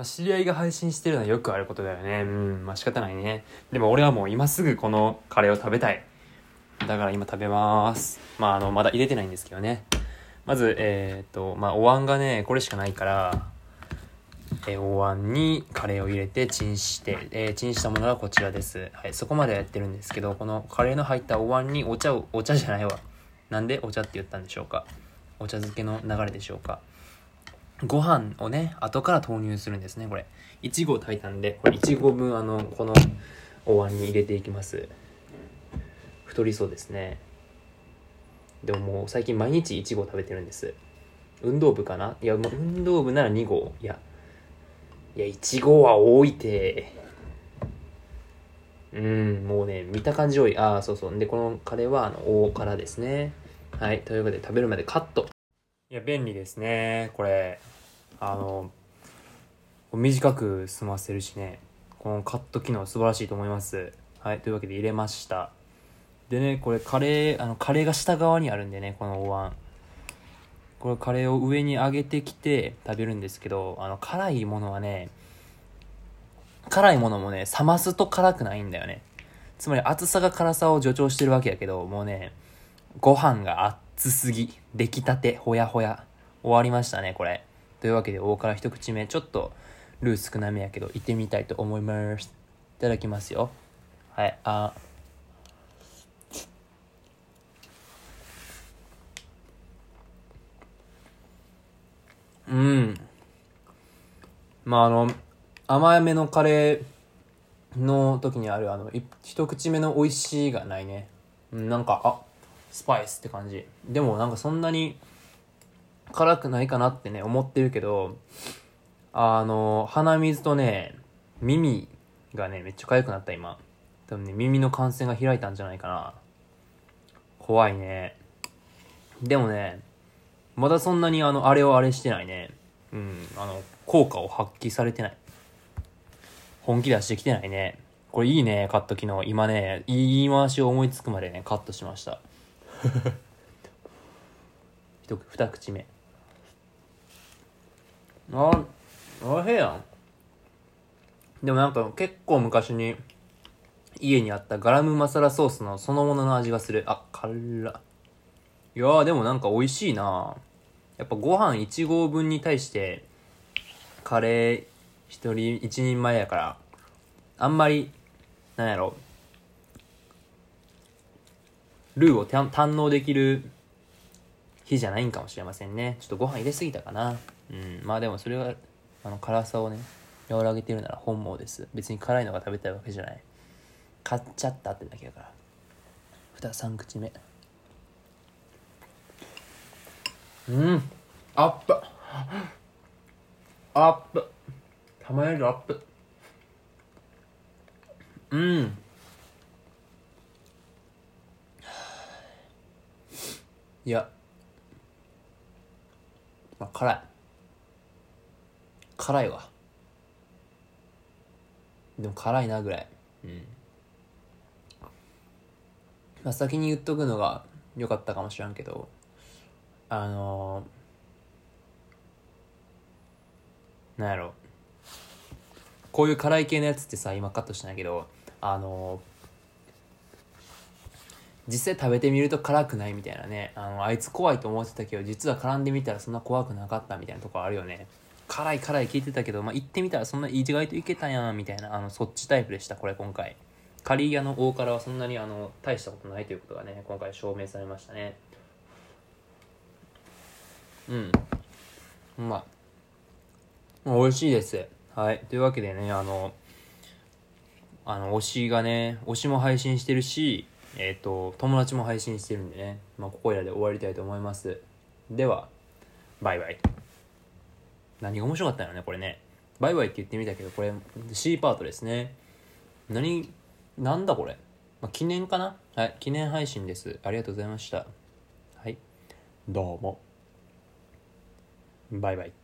まあ、知り合いが配信してるのはよくあることだよね。うん、まあ仕方ないね。でも俺はもう今すぐこのカレーを食べたい。だから今食べます。まああの、まだ入れてないんですけどね。まず、えー、っと、まあお椀がね、これしかないから、えー、お椀にカレーを入れてチンして、えー、チンしたものがこちらです。はい、そこまでやってるんですけど、このカレーの入ったお椀にお茶を、お茶じゃないわ。なんでお茶って言ったんでしょうか。お茶漬けの流れでしょうか。ご飯をね、後から投入するんですね、これ。1合炊いたんで、これ1合分、あの、このお椀に入れていきます。太りそうですね。でももう最近毎日1合食べてるんです。運動部かな？いや、運動部なら2合。いや、いや、1合は多いて。うん、もうね、見た感じ多い。ああ、そうそう。で、このカレーは、あの、大辛ですね。はい。ということで、食べるまでカット。いや、便利ですね。これ。あの、短く済ませるしね。このカット機能素晴らしいと思います。はい。というわけで入れました。でね、これカレー、あの、カレーが下側にあるんでね、このお椀。これカレーを上に上げてきて食べるんですけど、あの、辛いものはね、辛いものもね、冷ますと辛くないんだよね。つまり熱さが辛さを助長してるわけやけど、もうね、ご飯が熱すぎ。出来たて、ほやほや。終わりましたね、これ。というわけで、大から一口目、ちょっと、ルー少なめやけど、行ってみたいと思います。いただきますよ。はい、あうん。まあ、あの、甘めのカレーの時にある、あの、一口目の美味しいがないね。なんか、あ、スパイスって感じ。でもなんかそんなに辛くないかなってね、思ってるけど、あの、鼻水とね、耳がね、めっちゃ痒くなった今。多分ね、耳の感染が開いたんじゃないかな。怖いね。でもね、まだそんなにあの、あれをあれしてないね。うん、あの、効果を発揮されてない。本気出してきてないね。これいいね、カット機能。今ね、言い回しを思いつくまでね、カットしました。一二口目あおいしいやん。でもなんか結構昔に家にあったガラムマサラソースのそのものの味がする。あ辛いやーでもなんか美味しいな。やっぱご飯1合分に対してカレー1人1人前やからあんまりなんやろ。ルーを堪能できる日じゃないんかもしれませんね。ちょっとご飯入れすぎたかな。うん。まあでもそれは、あの、辛さをね、和らげてるなら本望です。別に辛いのが食べたいわけじゃない。買っちゃったってだけだから。ふた3口目。うん。アップ。アップ。玉ねぎアップ。うん。いや、まあ、辛い。辛いわ。でも辛いなぐらい。うん。まあ、先に言っとくのが良かったかもしらんけど、あのー、なんやろ。こういう辛い系のやつってさ、今カットしてないけど、あのー実際食べてみると辛くないみたいなね。あのあいつ怖いと思ってたけど実は絡んでみたらそんな怖くなかったみたいなとこあるよね。辛い辛い聞いてたけど、まあ、行ってみたらそんな意外といけたやんみたいなあのそっちタイプでしたこれ今回。カリー屋の大辛はそんなにあの大したことないということがね今回証明されましたね。うん。うまあ美味しいです。はい。というわけでねあのあの推しがね推しも配信してるしえっ、ー、と、友達も配信してるんでね、まあ、ここらで終わりたいと思います。では、バイバイ。何が面白かったのね、これね。バイバイって言ってみたけど、これ C パートですね。何、なんだこれ。まあ、記念かなはい、記念配信です。ありがとうございました。はい。どうも。バイバイ。